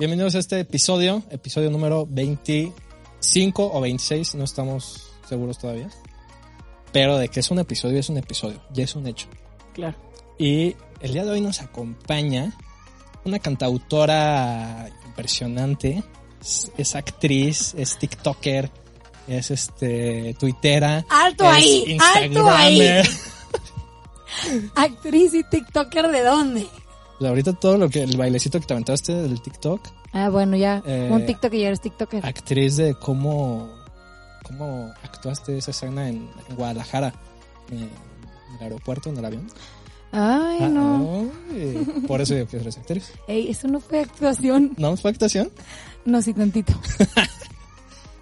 Bienvenidos a este episodio, episodio número 25 o 26, no estamos seguros todavía. Pero de que es un episodio, es un episodio, ya es un hecho. Claro. Y el día de hoy nos acompaña una cantautora impresionante, es, es actriz, es TikToker, es este tuitera, ¡Alto es ahí! ¡Alto ahí! Actriz y TikToker de dónde? Pues ahorita todo lo que el bailecito que te aventaste del TikTok, Ah, bueno, ya. Eh, un TikTok y ya eres TikToker. actriz de cómo cómo actuaste esa escena en, en Guadalajara, en el aeropuerto, en el avión. Ay, Ah, no. ay, por eso digo que eres actriz. Ey, eso no fue actuación. ¿No fue actuación? No, sí, tantito.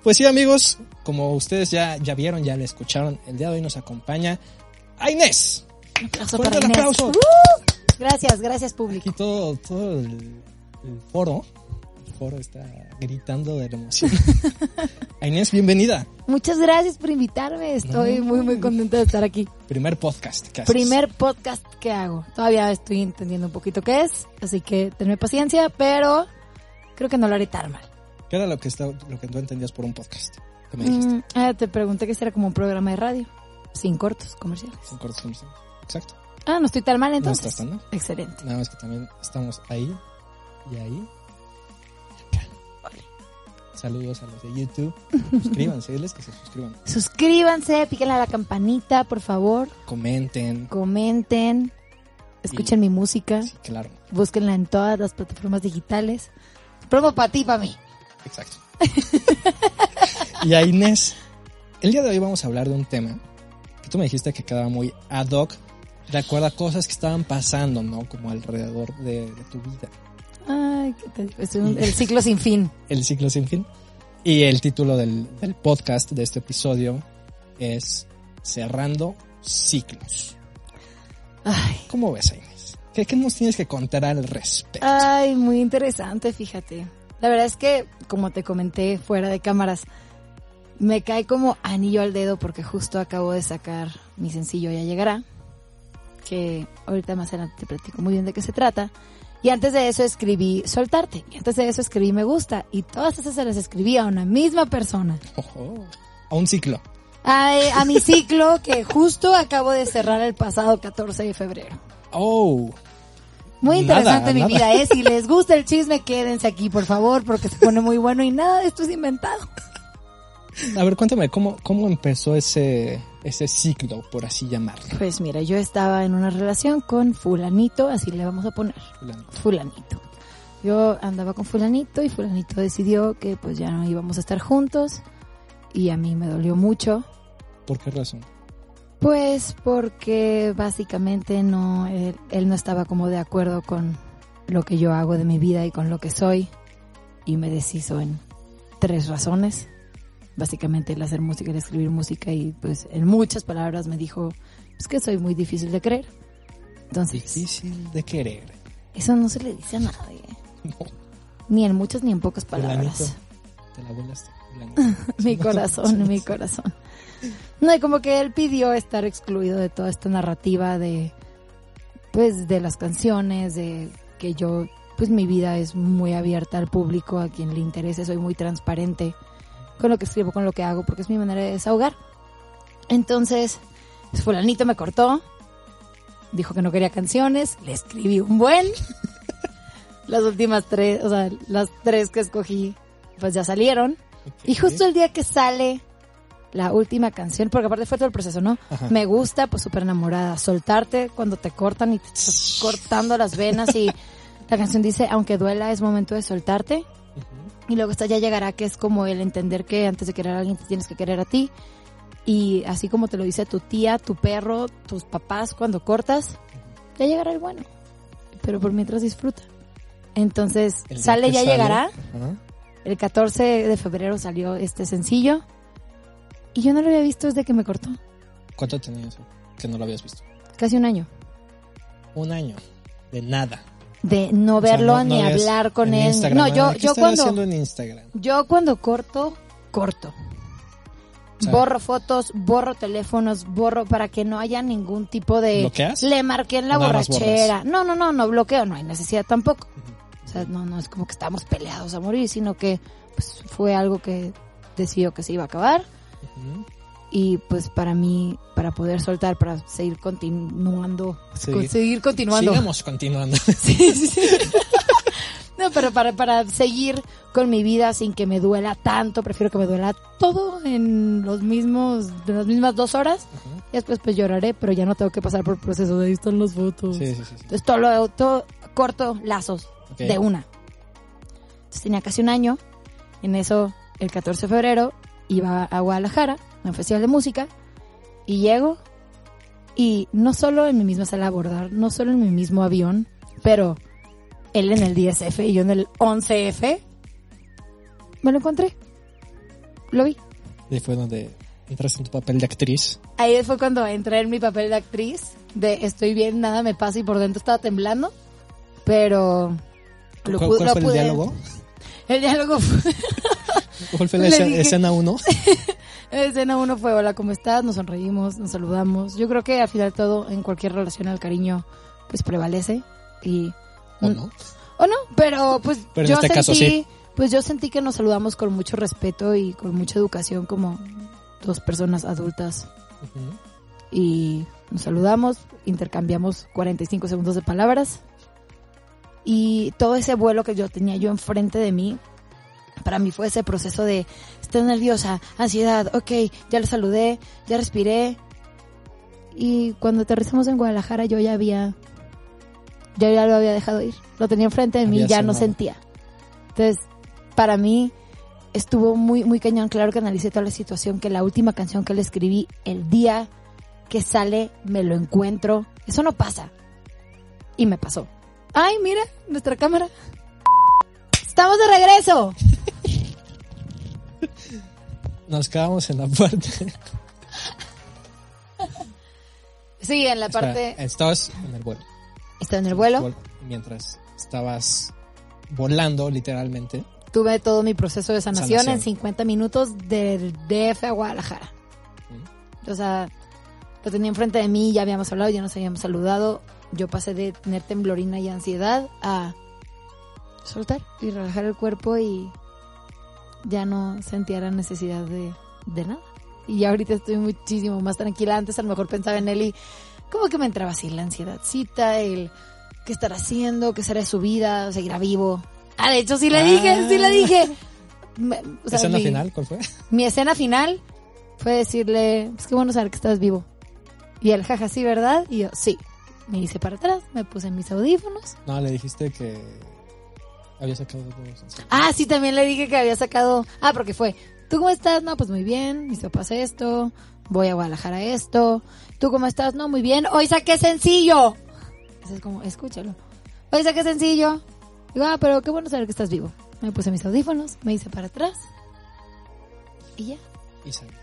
Pues sí, amigos, como ustedes ya, ya vieron, ya le escucharon, el día de hoy nos acompaña a Inés. Un aplauso Fuerte para el Inés. aplauso. ¡Uh! Gracias, gracias, público. Aquí todo, todo el, el foro, el foro está gritando de la emoción. Inés, bienvenida. Muchas gracias por invitarme. Estoy No. muy, muy contenta de estar aquí. Primer podcast que haces. Primer podcast que hago. Todavía estoy entendiendo un poquito qué es, así que tenme paciencia, pero creo que no lo haré tan mal. ¿Qué era lo que, está, lo que tú entendías por un podcast? ¿Qué me dijiste? Mm, ah, te pregunté que si era como un programa de radio, sin cortos comerciales. Son cortos comerciales. Exacto. Ah, no estoy tan mal No entonces. estás tan mal. Excelente. Nada más que también estamos ahí y ahí. Saludos a los de YouTube. Suscríbanse, diles que se suscriban. Suscríbanse, píquenle a la campanita, por favor. Comenten. Comenten. Escuchen mi música. Sí, claro. Búsquenla en todas las plataformas digitales. Promo para ti, para mí. Exacto. y a Inés, el día de hoy vamos a hablar de un tema que tú me dijiste que quedaba muy ad hoc de acuerdo a cosas que estaban pasando, ¿no? Como alrededor de, de tu vida. Ay. Es un- el ciclo sin fin. El ciclo sin fin. Y el título del, del podcast de este episodio es Cerrando Ciclos. Ay, ¿Cómo ves, Inés? ¿Qué, qué nos tienes que contar al respecto? ay, muy interesante, fíjate. La verdad es que, como te comenté fuera de cámaras, me cae como anillo al dedo porque justo acabo de sacar mi sencillo Ya Llegará, que ahorita más adelante te platico muy bien de qué se trata. Y antes de eso escribí Soltarte, y antes de eso escribí Me Gusta, y todas esas se las escribí a una misma persona. Ojo. A un ciclo. A, a mi ciclo que justo acabo de cerrar el pasado 14 de febrero. Oh. Muy Nada, interesante mi nada. vida, ¿eh? Si les gusta el chisme, quédense aquí, por favor, porque se pone muy bueno y nada de esto es inventado. A ver, cuéntame, ¿cómo, cómo empezó ese, ese ciclo, por así llamarlo? Pues mira, yo estaba en una relación con fulanito, así le vamos a poner, fulanito. Yo andaba con fulanito y fulanito decidió que pues ya no íbamos a estar juntos y a mí me dolió mucho. ¿Por qué razón? Pues porque básicamente no, él, él no estaba como de acuerdo con lo que yo hago de mi vida y con lo que soy y me deshizo en tres razones. Básicamente el hacer música, el escribir música y pues en muchas palabras me dijo pues que soy muy difícil de creer. Entonces, Difícil de querer. eso no se le dice a nadie, No, ni en muchas ni en pocas palabras. Te la volaste. mi corazón, mi corazón. No, y como que él pidió estar excluido de toda esta narrativa de, pues, de las canciones, de que yo, pues, mi vida es muy abierta al público, a quien le interese, soy muy transparente con lo que escribo, con lo que hago, porque es mi manera de desahogar. Entonces, pues, fulanito me cortó, dijo que no quería canciones, le escribí un buen. Las últimas tres, o sea, las tres que escogí, pues ya salieron. Y justo el día que sale la última canción, porque aparte fue todo el proceso, ¿no? Ajá. Me gusta, pues súper enamorada. Soltarte cuando te cortan y te estás cortando las venas y la canción dice, aunque duela, es momento de soltarte. Y luego está ya llegará, que es como el entender que antes de querer a alguien te tienes que querer a ti. Y así como te lo dice tu tía, tu perro, tus papás cuando cortas, ya llegará el bueno. Pero por mientras disfruta. Entonces, El sale, ya sale, llegará. ajá. El 14 de febrero salió este sencillo. Y yo no lo había visto desde que me cortó. ¿Cuánto tenías que no lo habías visto? Casi un año. Un año. De nada. De no O sea, verlo no- ni hablar con él. Instagram, No, yo, ¿qué yo cuando, haciendo en Instagram? yo cuando corto, corto. O sea, borro fotos, borro teléfonos, borro para que no haya ningún tipo de... ¿Bloqueas? Le marqué en la ¿O nada más borrachera. No, no, no, no bloqueo, no hay necesidad tampoco. O sea, no, no es como que estábamos peleados a morir, sino que pues, fue algo que decidió que se iba a acabar. Y pues para mí, para poder soltar, para seguir continuando, Sí. con- seguir continuando. Sigamos continuando. Sí, sí, sí. No, pero para, para seguir con mi vida sin que me duela tanto, prefiero que me duela todo en los mismos, en las mismas dos horas. Y después pues lloraré, pero ya no tengo que pasar por el proceso de ahí están las fotos. Sí, sí, sí. sí. Entonces todo lo todo corto lazos de una. Entonces tenía casi un año. En eso, el 14 de febrero, iba a Guadalajara, en un festival de música y llego y no solo en mi misma sala de abordar, no solo en mi mismo avión, pero él en el 10F y yo en el 11F, me lo encontré. Lo vi. Ahí fue donde entraste en tu papel de actriz. Ahí fue cuando entré en mi papel de actriz, de estoy bien, nada me pasa y por dentro estaba temblando, pero... Lo ¿Cuál, cuál fue el diálogo? El diálogo fue... ¿Cuál fue la escena 1? La escena uno fue, hola, ¿cómo estás? Nos sonreímos, nos saludamos. Yo creo que al final todo, en cualquier relación, el cariño, pues prevalece. Y, ¿O no? O no, pero pues yo sentí, pues yo sentí que nos saludamos con mucho respeto y con mucha educación como dos personas adultas. Y nos saludamos, intercambiamos 45 segundos de palabras. Y todo ese vuelo que yo tenía yo enfrente de mí para mí fue ese proceso de estoy nerviosa, ansiedad, ok, ya le saludé, ya respiré. Y cuando aterrizamos en Guadalajara yo ya había, yo ya lo había dejado ir. Lo tenía enfrente de mí, Había ya no sentía. Entonces, para mí estuvo muy, muy cañón. Claro que analicé toda la situación, que la última canción que le escribí el día que sale me lo encuentro. Eso no pasa. Y me pasó. Ay, mira, nuestra cámara. Estamos de regreso. Nos quedamos en la parte. Sí, en la Espera, parte... estabas en el vuelo. Está en el vuelo. Mientras estabas volando, literalmente. Tuve todo mi proceso de sanación, Sanación. en 50 minutos del DF a Guadalajara. O sea, lo tenía enfrente de mí, ya habíamos hablado, ya nos habíamos saludado. Yo pasé de tener temblorina y ansiedad a soltar y relajar el cuerpo y ya no sentía la necesidad de, de nada. Y ahorita estoy muchísimo más tranquila. Antes a lo mejor pensaba en él y como que me entraba así la ansiedadcita, el qué estará haciendo, qué será de su vida, seguirá vivo. Ah, de hecho sí le dije, sí le dije. Me- o sea, ¿Escena mi- final cuál fue? mi escena final fue decirle, pues qué bueno saber que estás vivo. Y él, jaja, sí, ¿verdad? Y yo, sí. Me hice para atrás, me puse mis audífonos. No, le dijiste que había sacado dos. Ah, sí, también le dije que había sacado... Ah, porque fue, ¿tú cómo estás? No, pues muy bien, mis papás esto, voy a Guadalajara esto. ¿Tú cómo estás? No, muy bien, hoy saqué sencillo. Eso es como, escúchalo. Hoy saqué sencillo. Digo, ah, pero qué bueno saber que estás vivo. Me puse mis audífonos, me hice para atrás. Y ya. Y salió.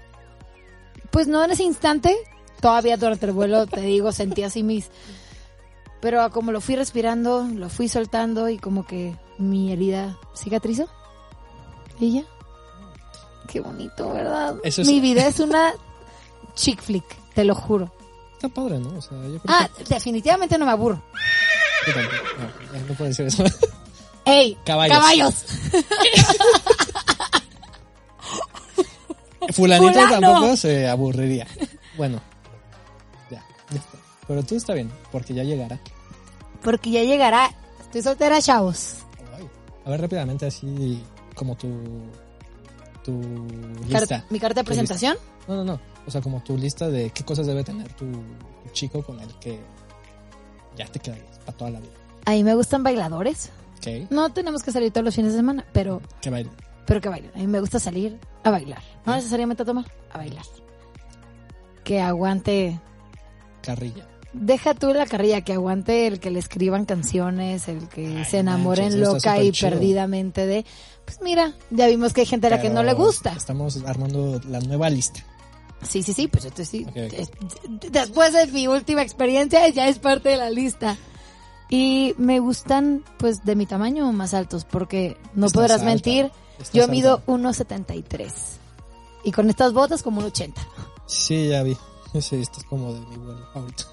Pues no en ese instante, todavía durante el vuelo, te digo, sentí así mis... Pero como lo fui respirando, lo fui soltando y como que mi herida cicatrizó. Y ya. Qué bonito, ¿verdad? Eso es- Mi vida es una chick flick, te lo juro. Está padre, ¿no? O sea, yo creo Ah, definitivamente no me aburro. yo. No, ya no puedo decir eso. ¡Ey! Caballos. ¡Caballos! Fulanito ¡Fulano! tampoco se aburriría. Bueno, ya. ya está. Pero tú está bien, porque ya llegará. Porque ya llegará. Estoy soltera, chavos. A ver, rápidamente, así como tu. Tu lista. mi carta de lista. presentación. No, no, no. O sea, como tu lista de qué cosas debe tener tu, tu chico con el que ya te quedarías para toda la vida. A mí me gustan bailadores. ¿Ok? No tenemos que salir todos los fines de semana, pero Que baile. pero que bailen. A mí me gusta salir a bailar. No ¿Eh? necesariamente a tomar, a bailar. Que aguante. Carrilla. Deja tú la carrilla, que aguante el que le escriban canciones, el que Ay, se enamoren manches, loca y chido. perdidamente de. Pues mira, ya vimos que hay gente a la que no le gusta. Estamos armando la nueva lista. Sí, sí, sí, pues entonces sí. Es- Después de mi última experiencia, ya es parte de la lista. Y me gustan, pues, de mi tamaño más altos, porque no Estás podrás alta. mentir, Estás yo alta. mido 1.73. Y con estas botas como un 80. Sí, ya vi. Sí, estás como de mi vuelo ahorita.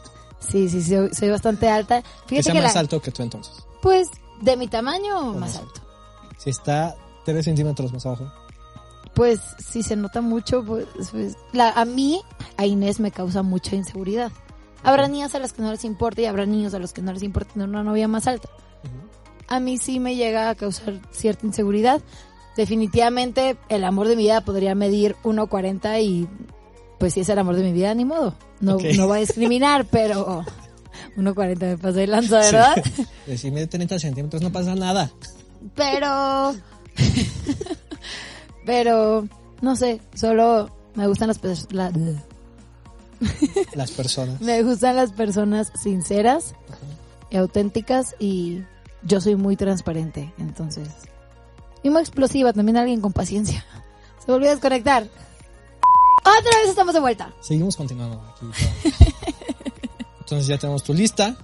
Sí, sí, soy, soy bastante alta. Que Fíjate que más la, alto que tú entonces. pues ¿De mi tamaño o más más alto? Si está 3 centímetros más abajo. Pues si se nota mucho, pues, pues, la, a mí, a Inés me causa mucha inseguridad. Habrá niñas a las que no les importa y habrá niños a los que no les importa tener una novia más alta. A mí sí me llega a causar cierta inseguridad. Definitivamente el amor de mi vida podría medir 1.40 y pues si es el amor de mi vida, ni modo. No, Ok. no va a discriminar, pero 1.40 me pasé de lanza, ¿verdad? Sí. Si mide 30 centímetros no pasa nada. Pero. pero. No sé, solo me gustan las personas. Las personas. Me gustan las personas sinceras y auténticas y yo soy muy transparente, entonces. Y muy explosiva, también alguien con paciencia. Se volvió a desconectar. Otra vez estamos de vuelta. Seguimos continuando aquí. Entonces ya tenemos tu lista.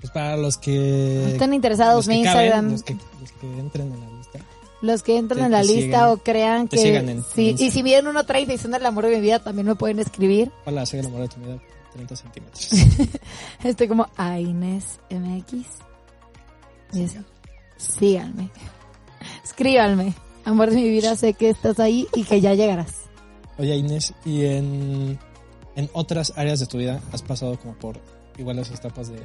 Pues para los que... Están interesados caben, Instagram. los, que, los que entren en la lista. Los que entran en la lista sigan. o crean que. sigan en- sí, en y si miden 1.30 y son el amor de mi vida, también me pueden escribir. Hola, soy el amor de tu vida. 30 centímetros. Estoy como a Inés MX. Síganme. Escríbanme. Amor de mi vida, sé que estás ahí y que ya llegarás. Oye Inés, ¿y en, en otras áreas de tu vida has pasado como por igual las etapas de,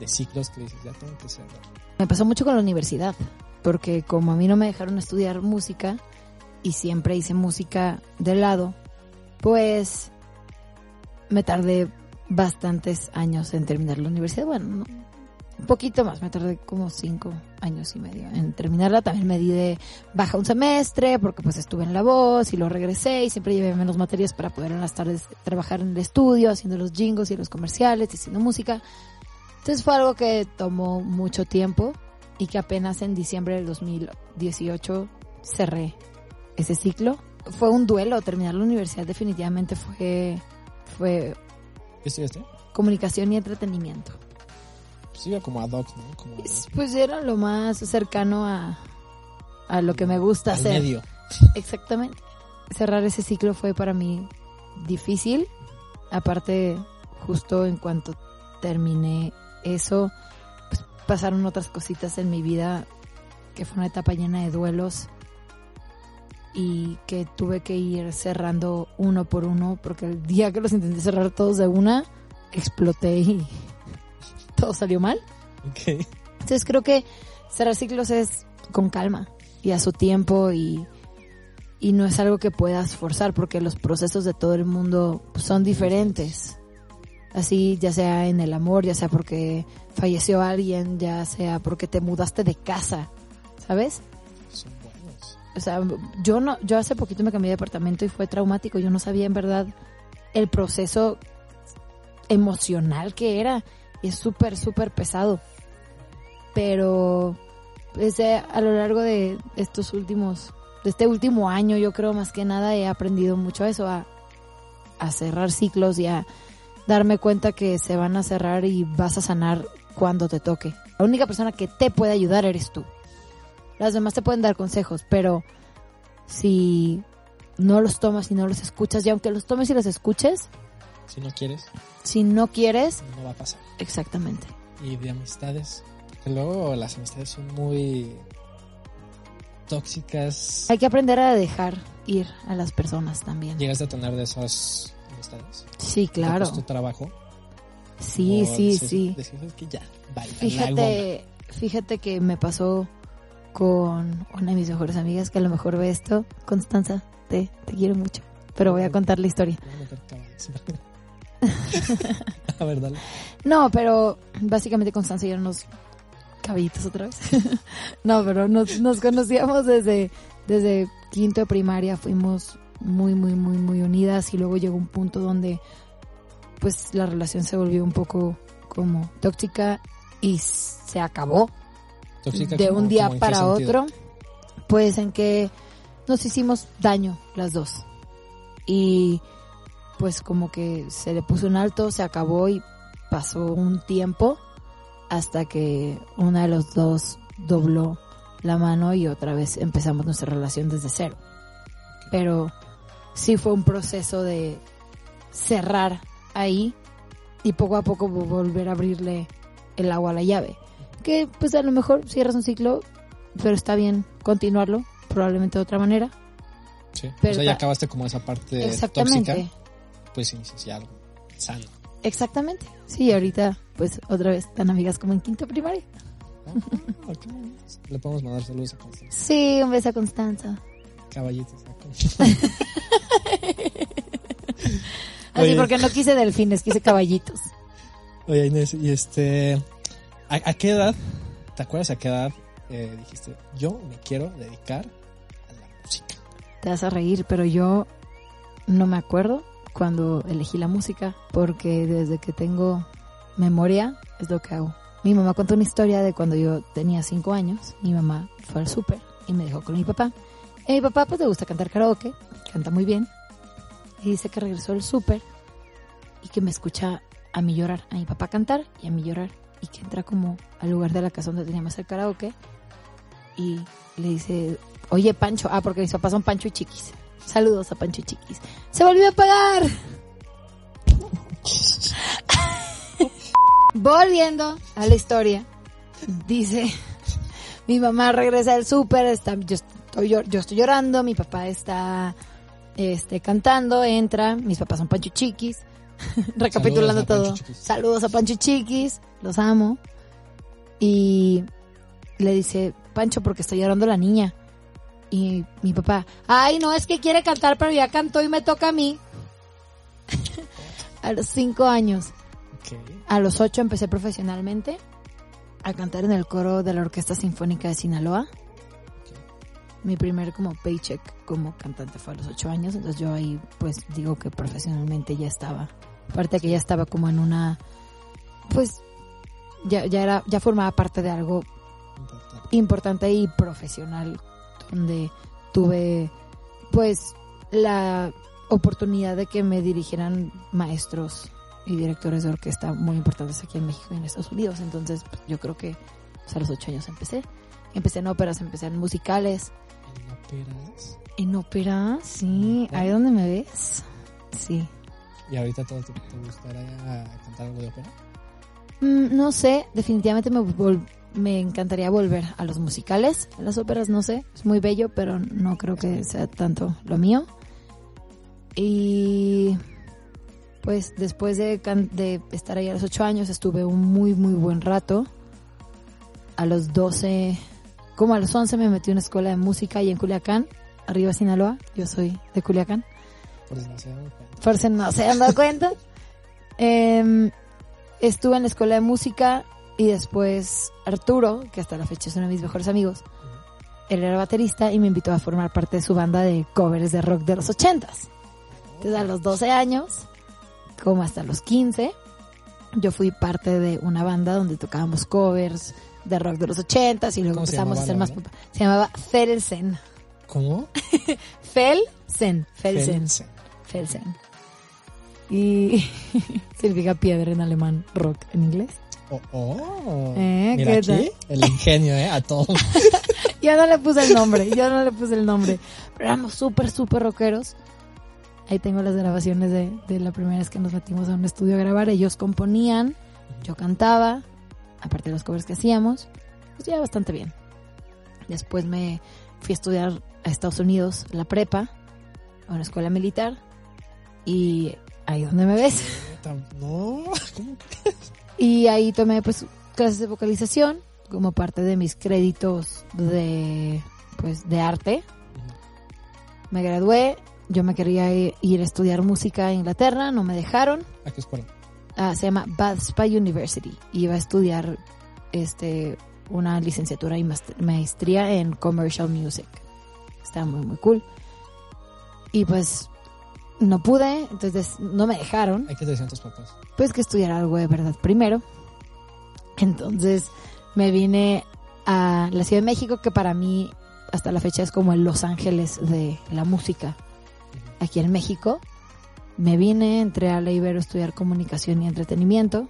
de ciclos que dices, ya tengo que ser... Me pasó mucho con la universidad, porque como a mí no me dejaron estudiar música y siempre hice música de lado, pues me tardé bastantes años en terminar la universidad. Bueno, no, un poquito más, me tardé como cinco años y medio en terminarla. También me di de baja un semestre porque pues estuve en la voz y lo regresé y siempre llevé menos materias para poder en las tardes trabajar en el estudio, haciendo los jingles y los comerciales, haciendo música. Entonces fue algo que tomó mucho tiempo y que apenas en diciembre del 2018 cerré ese ciclo. Fue un duelo, terminar la universidad definitivamente fue, fue ¿Qué estudiaste? comunicación y entretenimiento. Pues iba como ad hoc, ¿no? Como Pues era lo más cercano a, a lo que me gusta al hacer. medio. Exactamente. Cerrar ese ciclo fue para mí difícil. Aparte, justo en cuanto terminé eso, pues pasaron otras cositas en mi vida que fue una etapa llena de duelos y que tuve que ir cerrando uno por uno porque el día que los intenté cerrar todos de una, exploté y todo salió mal. Ok. Entonces creo que cerrar ciclos es con calma y a su tiempo y, y no es algo que puedas forzar porque los procesos de todo el mundo son diferentes. Así ya sea en el amor, ya sea porque falleció alguien, ya sea porque te mudaste de casa, ¿sabes? Son buenos. O sea, yo no, yo hace poquito me cambié de departamento y fue traumático. Yo no sabía en verdad el proceso emocional que era. Es súper, súper pesado. Pero, pues, eh, a lo largo de estos últimos, de este último año, yo creo más que nada he aprendido mucho eso, a, a cerrar ciclos y a darme cuenta que se van a cerrar y vas a sanar cuando te toque. La única persona que te puede ayudar eres tú. Las demás te pueden dar consejos, pero si no los tomas y no los escuchas, y aunque los tomes y los escuches, Si no quieres, si no quieres, no va a pasar. exactamente. Y de amistades. Porque luego las amistades son muy tóxicas. Hay que aprender a dejar ir a las personas también. ¿Llegaste a tener de esas amistades? Sí, ¿Te claro. costó trabajo? Sí, ¿O sí, decís- sí. decís que ya, bye, a la goma"? Fíjate, fíjate que me pasó con una de mis mejores amigas que a lo mejor ve esto. Constanza, te, te quiero mucho. Pero voy a contar la historia. A ver, dale. No, pero básicamente Constanza y yo unos caballitos otra vez. no, pero nos, nos conocíamos desde, desde quinto de primaria, fuimos muy, muy, muy, muy unidas y luego llegó un punto donde pues la relación se volvió un poco como tóxica y se acabó Tóxica de como- un día para otro, pues en que nos hicimos daño las dos. Y pues como que se le puso un alto, se acabó y pasó un tiempo hasta que una de los dos dobló la mano y otra vez empezamos nuestra relación desde cero. Pero sí fue un proceso de cerrar ahí y poco a poco volver a abrirle el agua a la llave. que pues a lo mejor cierras un ciclo, pero está bien continuarlo, probablemente de otra manera. Sí. Pero o sea, ya acabaste como esa parte Exactamente. tóxica. Pues algo sano. Exactamente. Sí, ahorita pues otra vez tan amigas como en quinto primaria. Ah. Le podemos mandar saludos a Constanza. Sí, un beso a Constanza. Caballitos. a Constanza. Así Oye. porque no quise delfines, quise caballitos. Oye, Inés, y este. ¿a, a qué edad? ¿Te acuerdas a qué edad eh, dijiste, yo me quiero dedicar a la música? Te vas a reír, pero yo no me acuerdo cuando elegí la música, porque desde que tengo memoria es lo que hago. Mi mamá contó una historia de cuando yo tenía cinco años. Mi mamá fue al súper y me dejó con mi papá. Y mi papá pues le gusta cantar karaoke, canta muy bien. Y dice que regresó al súper y que me escucha a mí llorar, a mi papá cantar y a mí llorar. Y que entra como al lugar de la casa donde teníamos el karaoke y le dice, oye Pancho, ah, porque mis papás son Pancho y Chiquis. Saludos a Pancho Chiquis. Se volvió a pagar. Volviendo a la historia, dice, mi mamá regresa del súper, está, yo, estoy, yo estoy llorando, mi papá está este, cantando, entra, mis papás son Pancho Chiquis, recapitulando Saludos todo. Chiquis. Saludos a Pancho Chiquis, los amo. Y le dice, Pancho, porque está llorando la niña. Y mi papá, ay, no, es que quiere cantar, pero ya cantó y me toca a mí. a los cinco años. Ok. A los ocho empecé profesionalmente a cantar en el coro de la Orquesta Sinfónica de Sinaloa. Mi primer como paycheck como cantante fue a los ocho años, entonces yo ahí pues digo que profesionalmente ya estaba. Aparte que ya estaba como en una, pues ya, ya era, ya formaba parte de algo Importante. importante y profesional donde tuve pues la oportunidad de que me dirigieran maestros y directores de orquesta muy importantes aquí en México y en Estados Unidos. Entonces pues, yo creo que pues, a los ocho años empecé. Empecé en óperas empecé en musicales. En óperas. en ópera sí. Ahí donde me ves sí. ¿Y ahorita todo te, te gustaría cantar algo de ópera? Mm, no sé, definitivamente me, vol- me encantaría volver a los musicales. A las óperas no sé, es muy bello, pero no creo que sea tanto lo mío. Y pues después de, de estar ahí a los 8 años estuve un muy muy buen rato. A los 12, como a los 11 me metí a una escuela de música ahí en Culiacán, arriba Sinaloa. Yo soy de Culiacán Por si no se dan cuenta. por si no se han dado cuenta. Estuve en la escuela de música y después Arturo, que hasta la fecha es uno de mis mejores amigos, él era baterista y me invitó a formar parte de su banda de covers de rock de los ochentas. Entonces a los 12 años, como hasta los 15, yo fui parte de una banda donde tocábamos covers de rock de los ochentas y luego ¿Cómo se empezamos a hacer más... popa- Se llamaba Felsen. ¿Cómo? Felsen. Felsen. Felsen. Felsen. Y significa piedra en alemán, rock en inglés. Oh, oh. Eh, Mira ¿qué aquí, el ingenio, ¿eh? A todo. Yo no le puse el nombre, yo no le puse el nombre. Pero éramos súper, súper rockeros. Ahí tengo las grabaciones de, de la primera vez que nos metimos a un estudio a grabar. Ellos componían, yo cantaba, aparte de los covers que hacíamos. Pues ya bastante bien. Después me fui a estudiar a Estados Unidos la prepa, a una escuela militar. Y ahí donde me ves. No, ¿cómo? Y ahí tomé pues clases de vocalización como parte de mis créditos de pues de arte. Me gradué, yo me quería ir a estudiar música a Inglaterra, no me dejaron. ¿A qué escuela? Ah, se llama Bath Spa University. Iba a estudiar este una licenciatura y maestría en commercial music. Está muy muy cool. Y pues no pude, entonces no me dejaron ¿A qué te decían tus papás? pues que estudiara algo de verdad primero. Entonces me vine a la Ciudad de México, que para mí hasta la fecha es como el Los Ángeles de la música aquí en México. Me vine, entré a la Ibero a estudiar comunicación y entretenimiento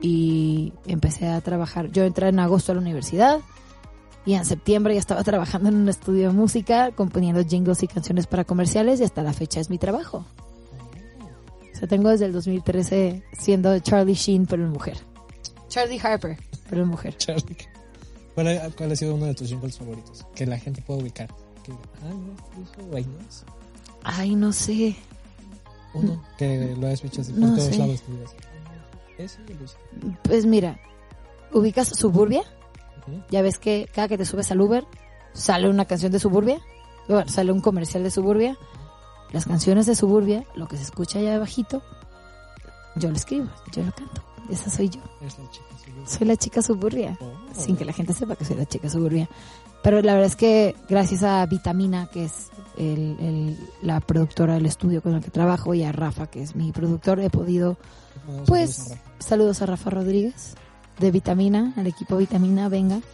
y empecé a trabajar. Yo entré en agosto a la universidad y en septiembre ya estaba trabajando en un estudio de música, componiendo jingles y canciones para comerciales y hasta la fecha es mi trabajo. O sea, tengo desde el 2013 siendo Charlie Sheen, pero en mujer. Charlie Harper, pero es mujer. Charlie. ¿Cuál ha, cuál ha sido uno de tus jingles favoritos? Que la gente pueda ubicar. Que, ah, no. Ay, no sé. Uno que lo has visto así por No todos sé. lados. Ese. Pues mira, ubicas Suburbia. Ya ves que cada que te subes al Uber sale una canción de Suburbia. Bueno, sale un comercial de Suburbia. Las canciones de Suburbia, lo que se escucha allá bajito, yo lo escribo, yo lo canto. Esa soy yo. Es la chica. sí, yo- Soy la chica Suburbia. Oh. sin que la gente sepa que soy la chica suburbia. Pero la verdad es que gracias a Vitamina, que es el, el- la productora del estudio con el que trabajo, y a Rafa, que es mi productor, he podido, pues, a saludos a Rafa Rodríguez de Vitamina, al equipo Vitamina, venga.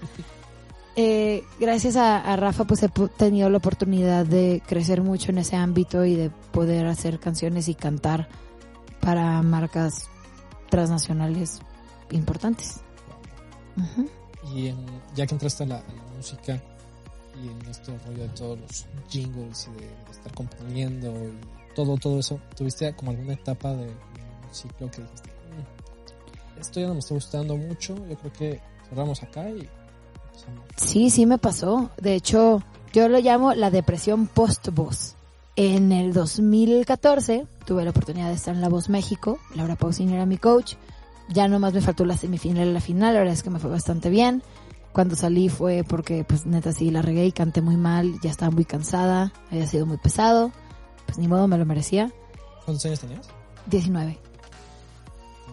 Eh, gracias a, a Rafa, pues he tenido la oportunidad de crecer mucho en ese ámbito y de poder hacer canciones y cantar para marcas transnacionales importantes. Y en- ya que entraste a la, a la música y en este rollo de todos los jingles y de, de estar componiendo y todo, todo eso, ¿tuviste como alguna etapa de, de un ciclo que dijiste, "Mm, esto ya no me está gustando mucho, yo creo que cerramos acá y empezamos"? Sí, sí me pasó. De hecho, yo lo llamo la depresión post-voz. En el 2014 tuve la oportunidad de estar en La Voz México. Laura Pausini era mi coach. Ya nomás me faltó la semifinal y la final. La verdad es que me fue bastante bien. Cuando salí fue porque, pues neta, sí la regué y canté muy mal. Ya estaba muy cansada. Había sido muy pesado. Pues ni modo, me lo merecía. ¿Cuántos años tenías? 19.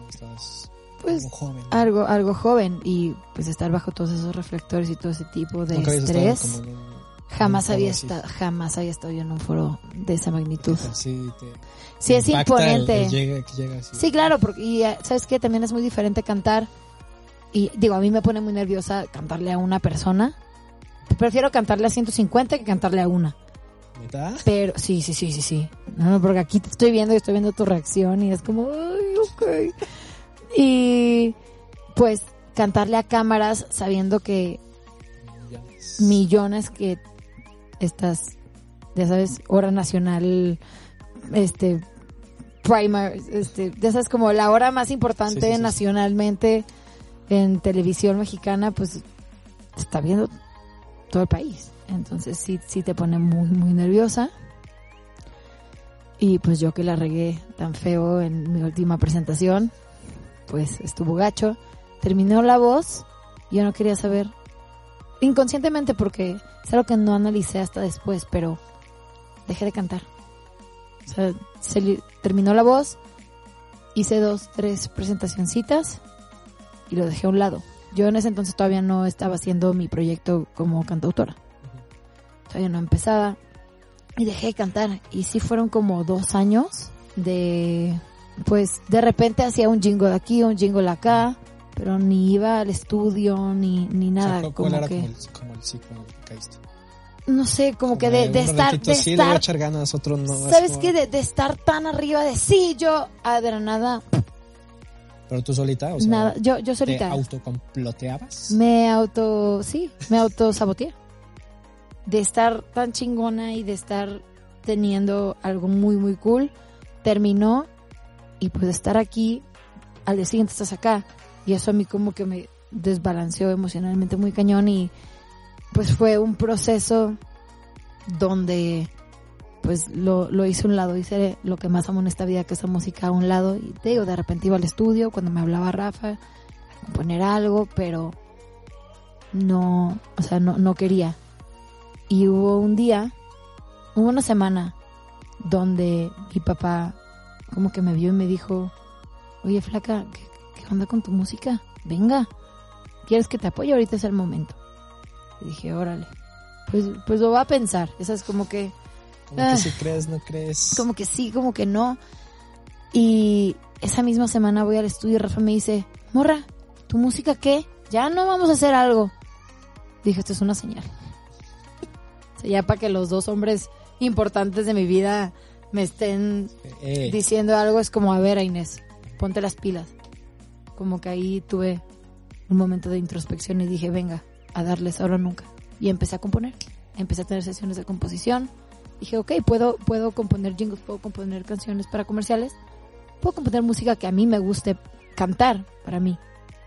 Estabas Pues como joven. algo, algo joven. Y pues estar bajo todos esos reflectores y todo ese tipo de estrés. en Jamás había estado, jamás había estado yo en un foro de esa magnitud. Sí, te, Sí, es impacta el- imponente. el llega- que llega así. Sí, claro, porque y eh, sabes que también es muy diferente cantar y digo, a mí me pone muy nerviosa cantarle a una persona. Prefiero cantarle a 150 que cantarle a una. ¿Neta? Pero sí, sí, sí, sí, sí. No, no, porque aquí te estoy viendo y estoy viendo tu reacción y es como, ay, ok. Y pues cantarle a cámaras sabiendo que Millones. millones que estas, ya sabes, hora nacional, este, primer, este, ya sabes, como la hora más importante Sí, sí, sí, sí. nacionalmente en televisión mexicana, pues está viendo todo el país. Entonces sí, sí te pone muy, muy nerviosa. Y pues yo que la regué tan feo en mi última presentación, pues estuvo gacho. Terminó la voz, yo no quería saber inconscientemente porque es algo que no analicé hasta después, pero dejé de cantar. O sea, se terminó la voz, hice dos, tres presentacioncitas y lo dejé a un lado. Yo en ese entonces todavía no estaba haciendo mi proyecto como cantautora. Todavía no empezaba. Y dejé de cantar. Y sí fueron como dos años de... Pues de repente hacía un jingle aquí, un jingle acá, pero ni iba al estudio, ni, ni O sea, nada. ¿cuál- como ¿Cuál era que, como el, como el ciclo que no sé, como que de, estar, ratito de sí, le voy a estar, echar ganas, otro no. es ¿sabes como- qué? De, de estar tan arriba de sí, yo, ah, de la nada, Pero tú solita, o sea, nada, yo, yo ¿te solita. autocomploteabas? Me auto, sí, me auto saboteé. De estar tan chingona y de estar teniendo algo muy, muy cool, terminó y pues estar aquí, al día siguiente estás acá. Y eso a mí como que me desbalanceó emocionalmente muy cañón y pues fue un proceso donde pues lo, lo hice a un lado, hice lo que más amo en esta vida que es la música a un lado y te digo, de repente iba al estudio cuando me hablaba Rafa a componer algo, pero no, o sea, no, no quería. Y hubo un día, hubo una semana donde mi papá como que me vio y me dijo, oye flaca, ¿qué, qué onda con tu música? Venga, ¿quieres que te apoye? Ahorita es el momento. Y dije, órale, pues, pues lo va a pensar. Esa es como que, Como Ah. que si crees, no crees. como que sí, como que no. Y esa misma semana voy al estudio y Rafa me dice, morra, ¿tu música qué? Ya no vamos a hacer algo. Dije, esto es una señal. O sea, ya para que los dos hombres importantes de mi vida me estén Eh, diciendo algo es como, a ver, Inés, ponte las pilas. Como que ahí tuve un momento de introspección y dije, venga, a darles ahora nunca. Y empecé a componer. Empecé a tener sesiones de composición. Dije, ok, puedo, puedo componer jingles, puedo componer canciones para comerciales. Puedo componer música que a mí me guste cantar para mí.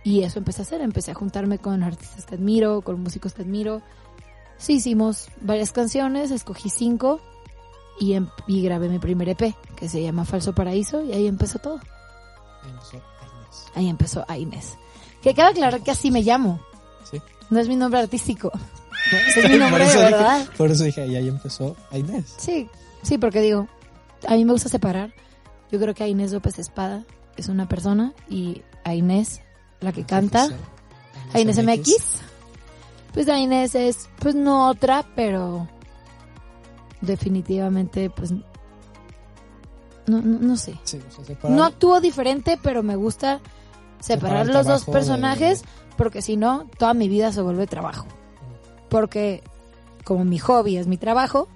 Y eso empecé a hacer, empecé a juntarme con artistas que admiro, con músicos que admiro. Sí, hicimos varias canciones, escogí cinco y, em- y grabé mi primer EP, que se llama Falso Paraíso, y ahí empezó todo. Ahí empezó Inés. Ahí empezó a Inés. Que cabe aclarar que así me llamo, Sí. no es mi nombre artístico. Es mi nombre Por de dije- verdad. por eso dije, y ahí empezó Inés. Sí, sí, porque digo, a mí me gusta separar. Yo creo que a Inés López Espada es una persona y a Inés, la que canta, a Inés MX, pues a Inés es, pues no otra, pero definitivamente, pues, no, no, no sé. Sí, o sea, separar- No actúo diferente, pero me gusta separar los dos personajes de- porque si no, toda mi vida se vuelve trabajo. Porque como mi hobby es mi trabajo,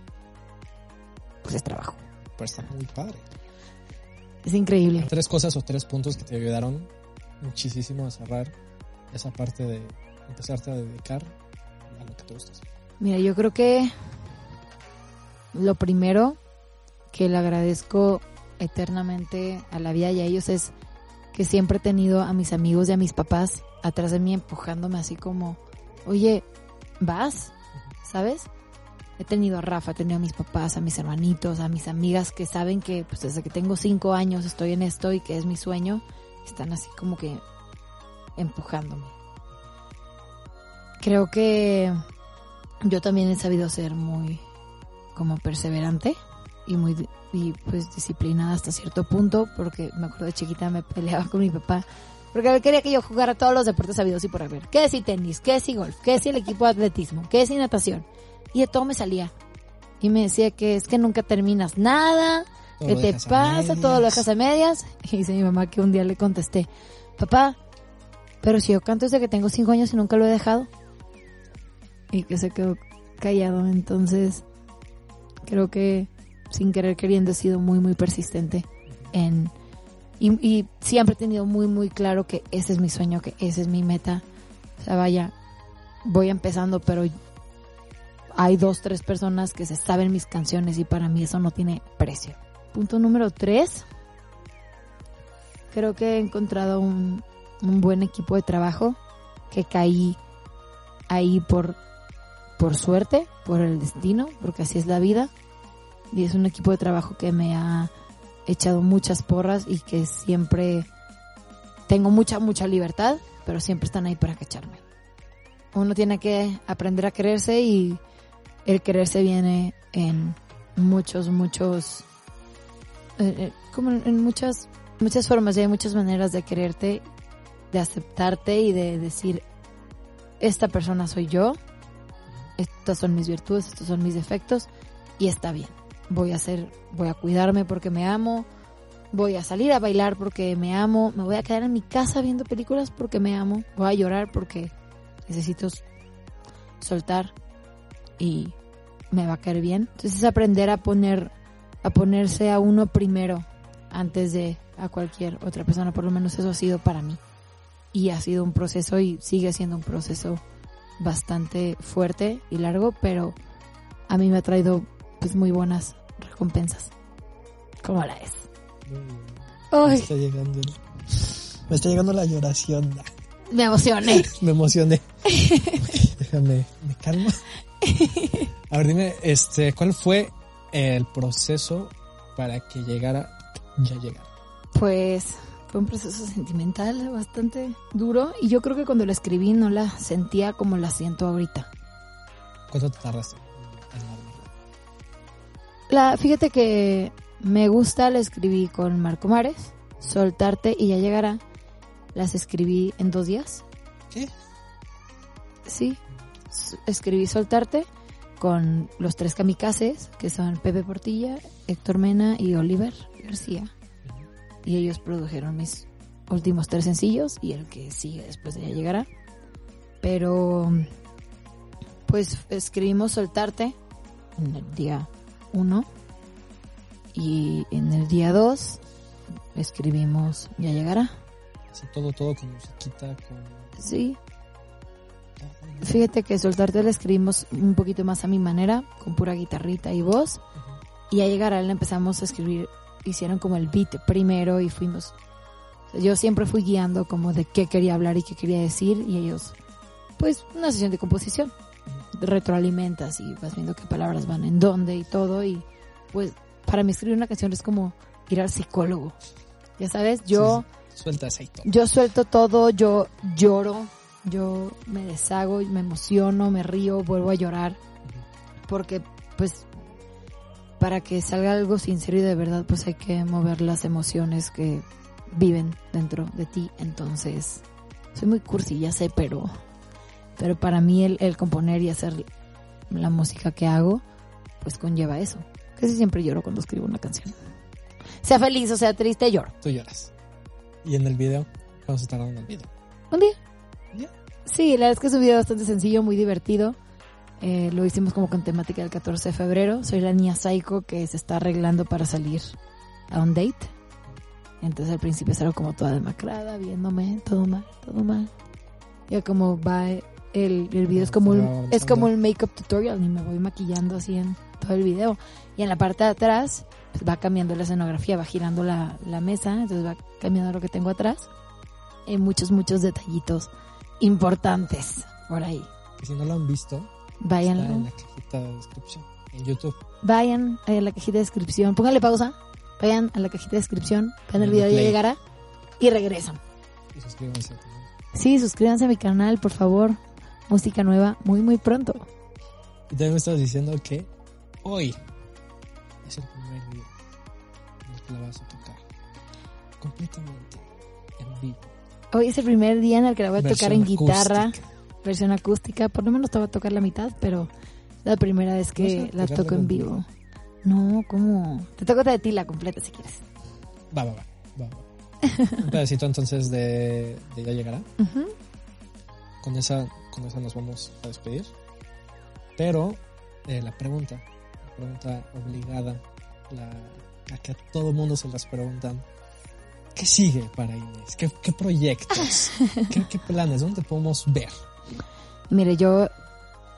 pues es trabajo. Pero está muy padre. Es increíble. Tres cosas o tres puntos que te ayudaron muchísimo a cerrar esa parte de empezarte a dedicar a lo que te gusta. Mira, yo creo que lo primero que le agradezco eternamente a la vida y a ellos es que siempre he tenido a mis amigos y a mis papás atrás de mí empujándome así como, oye, ¿vas? ¿Sabes? He tenido a Rafa, he tenido a mis papás, a mis hermanitos, a mis amigas que saben que pues desde que tengo cinco años estoy en esto y que es mi sueño, están así como que empujándome. Creo que yo también he sabido ser muy como perseverante y muy y pues disciplinada hasta cierto punto porque me acuerdo de chiquita me peleaba con mi papá porque él quería que yo jugara todos los deportes sabidos y por haber. ¿Qué si tenis? ¿Qué si golf? ¿Qué si el equipo de atletismo? ¿Qué si natación? Y de todo me salía. Y me decía que es que nunca terminas nada, Todo ¿qué lo te pasa? Todo lo dejas a medias. Y dice mi mamá que un día le contesté, papá, pero si yo canto desde que tengo cinco años y nunca lo he dejado. Y que se quedó callado. Entonces, creo que sin querer queriendo he sido muy, muy persistente en... Y, siempre he tenido muy, muy claro que ese es mi sueño, que esa es mi meta. O sea, vaya, voy empezando, pero hay dos, tres personas que se saben mis canciones y para mí eso no tiene precio. Punto número tres. Creo que he encontrado un, un buen equipo de trabajo que caí ahí por, por suerte, por el destino, porque así es la vida. Y es un equipo de trabajo que me ha echado muchas porras y que siempre tengo mucha, mucha libertad, pero siempre están ahí para cacharme. Uno tiene que aprender a quererse y el quererse viene en muchos, muchos, eh, eh, como en, muchas, muchas formas y hay muchas maneras de quererte, de aceptarte y de decir, esta persona soy yo, estas son mis virtudes, estos son mis defectos y está bien. Voy a hacer, voy a cuidarme porque me amo, voy a salir a bailar porque me amo, me voy a quedar en mi casa viendo películas porque me amo, voy a llorar porque necesito soltar y me va a caer bien. Entonces es aprender a poner, a ponerse a uno primero antes de a cualquier otra persona, por lo menos eso ha sido para mí. Y ha sido un proceso y sigue siendo un proceso bastante fuerte y largo, pero a mí me ha traído pues muy buenas recompensas. ¿Cómo la es? Me está llegando el- me está llegando la lloración. me emocioné. Me emocioné. Déjame, me calmo. A ver, dime, este, ¿cuál fue el proceso para que llegara ya llegar? Pues fue un proceso sentimental bastante duro y yo creo que cuando la escribí no la sentía como la siento ahorita. ¿Cuánto te tardaste? La, fíjate que me gusta, la escribí con Marco Mares, Soltarte y ya llegará. Las escribí en dos días. ¿Qué? Sí, escribí Soltarte con los tres kamikazes, que son Pepe Portilla, Héctor Mena y Oliver García. Y ellos produjeron mis últimos tres sencillos y el que sigue después de ya llegará. Pero, pues escribimos Soltarte en el día uno y en el día dos escribimos Ya llegará. Así todo, todo con musiquita, con Sí. Fíjate que soltarte la escribimos un poquito más a mi manera, con pura guitarrita y voz. Y a llegar a él empezamos a escribir, hicieron como el beat primero y fuimos. Yo siempre fui guiando como de qué quería hablar y qué quería decir y ellos, pues, una sesión de composición. Retroalimentas y vas viendo qué palabras van en dónde y todo y pues para mí escribir una canción es como ir al psicólogo. Ya sabes, yo... Suelta aceite. Yo suelto todo, yo lloro, yo me deshago, me emociono, me río, vuelvo a llorar. Porque, pues, para que salga algo sincero y de verdad, pues hay que mover las emociones que viven dentro de ti. Entonces, soy muy cursi, ya sé, pero, pero para mí el, el componer y hacer la música que hago, pues conlleva eso. Casi siempre lloro cuando escribo una canción. Sea feliz o sea triste, lloro. Tú lloras. ¿Y en el video? ¿Cuándo se tardaron en el video? ¿Un día? ¿Un día? Sí, la verdad es que es un video bastante sencillo, muy divertido. Eh, lo hicimos como con temática del 14 de febrero. Soy la niña psycho que se está arreglando para salir a un date. Entonces al principio salgo como toda demacrada, viéndome, todo mal, todo mal. Ya como va el, el video es como un, es como el make-up tutorial y me voy maquillando así en todo el video. Y en la parte de atrás pues va cambiando la escenografía, va girando la, la mesa, entonces va cambiando lo que tengo atrás. Y muchos, muchos detallitos importantes por ahí. Y si no lo han visto, Vayan, está en la cajita de descripción en YouTube. vayan a la cajita de descripción, pónganle pausa, vayan a la cajita de descripción, vean el video ya llegará y regresan. Y suscríbanse también. Sí, suscríbanse a mi canal, por favor. Música nueva muy, muy pronto. Y también me estabas diciendo que hoy es el primer día en el que la vas a tocar completamente en vivo. Hoy es el primer día en el que la voy a tocar en guitarra. Versión acústica. Por lo menos te voy a tocar la mitad, pero la primera vez que ¿Vas a la toco en vivo. No, ¿cómo? Te toco de ti la completa si quieres. Va, va, va. va, va. Un pedacito entonces de, de Ya Llegará. Con esa, con esa nos vamos a despedir. Pero eh, la pregunta, la pregunta obligada, la, la que a todo mundo se las preguntan. ¿Qué sigue para Inés? ¿Qué, qué proyectos? ¿Qué, ¿Qué planes? ¿Dónde podemos ver? Mire, yo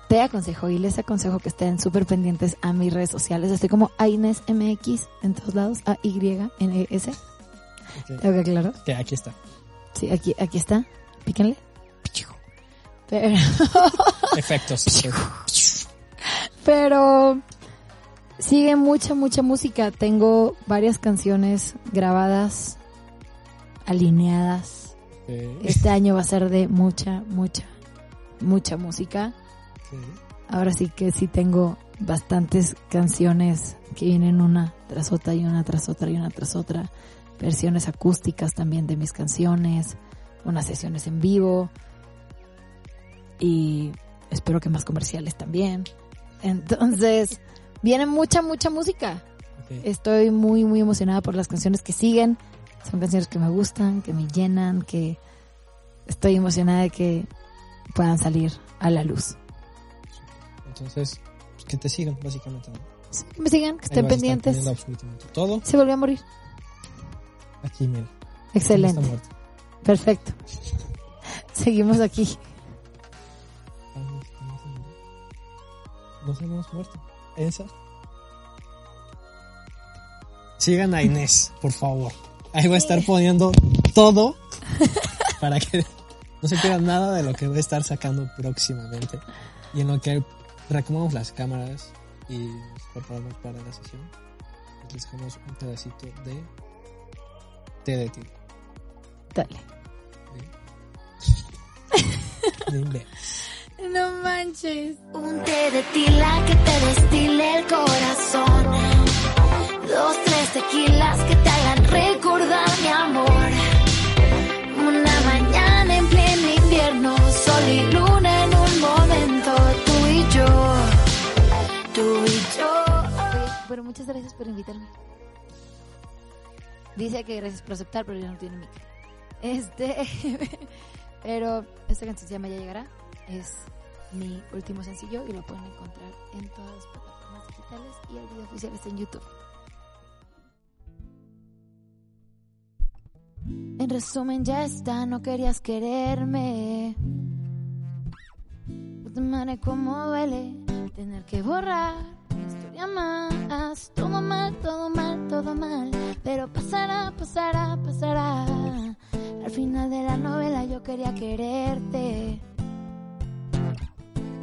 te aconsejo y les aconsejo que estén súper pendientes a mis redes sociales. Estoy como Aines MX en todos lados, A-Y-N-E-S. Ok, Tengo que aclarar. que aquí está. Sí, aquí, aquí está. Píquenle. Pero, Efectos. pero sigue mucha, mucha música. Tengo varias canciones grabadas, alineadas. Este año va a ser de mucha, mucha, mucha música. Ahora sí que sí tengo bastantes canciones que vienen una tras otra y una tras otra y una tras otra. Versiones acústicas también de mis canciones, unas sesiones en vivo y espero que más comerciales también. Entonces, viene mucha, mucha música. Estoy muy, muy emocionada por las canciones que siguen. Son canciones que me gustan, que me llenan, que estoy emocionada de que puedan salir a la luz. Entonces, pues, que te sigan, básicamente. ¿no? Sí, que me sigan, que estén pendientes. todo. Se volvió a morir. Aquí, mira. Excelente. Perfecto. Seguimos aquí. No, no se murió. No se hemos muerto. Esa. Sigan a Inés, por favor. Ahí va a estar poniendo todo para que no se pierdan nada de lo que va a estar sacando próximamente. Y en lo que reacomodamos las cámaras y nos preparamos para la sesión, les dejamos un pedacito de té de tigre. Dale. De. No manches. Un té de tila que te destile el corazón. Dos, tres tequilas que te hagan recordar mi amor. Luna en un momento, tú y yo. Tú y yo. Bueno, muchas gracias por invitarme. Dice que gracias por aceptar, pero ya no tiene micro. Este, pero esta canción se llama Ya Llegará. Es mi último sencillo y lo pueden encontrar en todas las plataformas digitales y el video oficial está en YouTube. En resumen, ya está, no querías quererme. Madre cómo duele tener que borrar una historia más. Todo mal, todo mal, todo mal. Pero pasará, pasará, pasará. Al final de la novela yo quería quererte.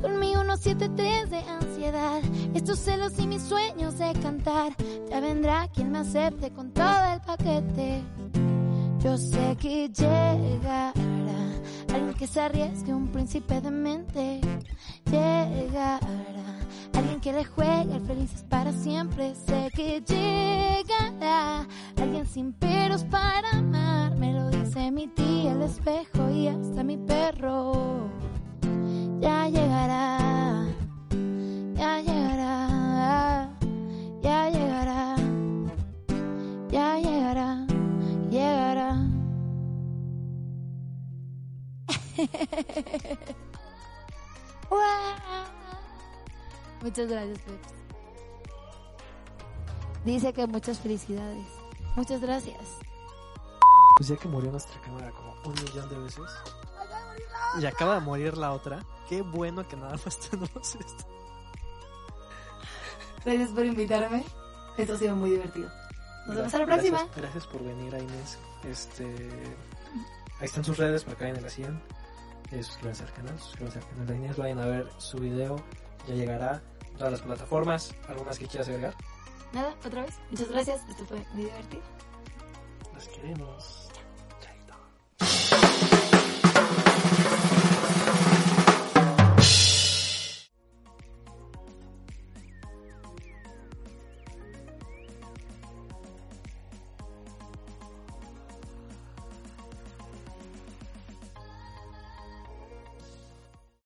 Con mi 173 de ansiedad, estos celos y mis sueños de cantar. Ya vendrá quien me acepte con todo el paquete. Yo sé que llegará alguien que se arriesgue, un príncipe de mente. Llegará alguien que le juegue el felices para siempre. Sé que llegará alguien sin peros para amar. Me lo dice mi tía, el espejo y hasta mi perro. Ya llegará, ya llegará, ya llegará, Muchas gracias, Peps. Dice que muchas felicidades. Muchas gracias. Pues ya que murió nuestra cámara como un millón de veces. Y acaba de morir la otra. Qué bueno que nada más tenemos esto. Gracias por invitarme. Esto ha sido muy divertido. Nos vemos a la próxima. Gracias, por venir, Inés. Este, ahí están sus redes para que vayan la sigan. Eh, suscríbanse al canal, suscríbanse al canal de Inés. Vayan a ver su video. Ya llegará a todas las plataformas. ¿Algunas que quieras agregar? Nada, otra vez. Muchas gracias. Esto fue muy divertido. Las queremos.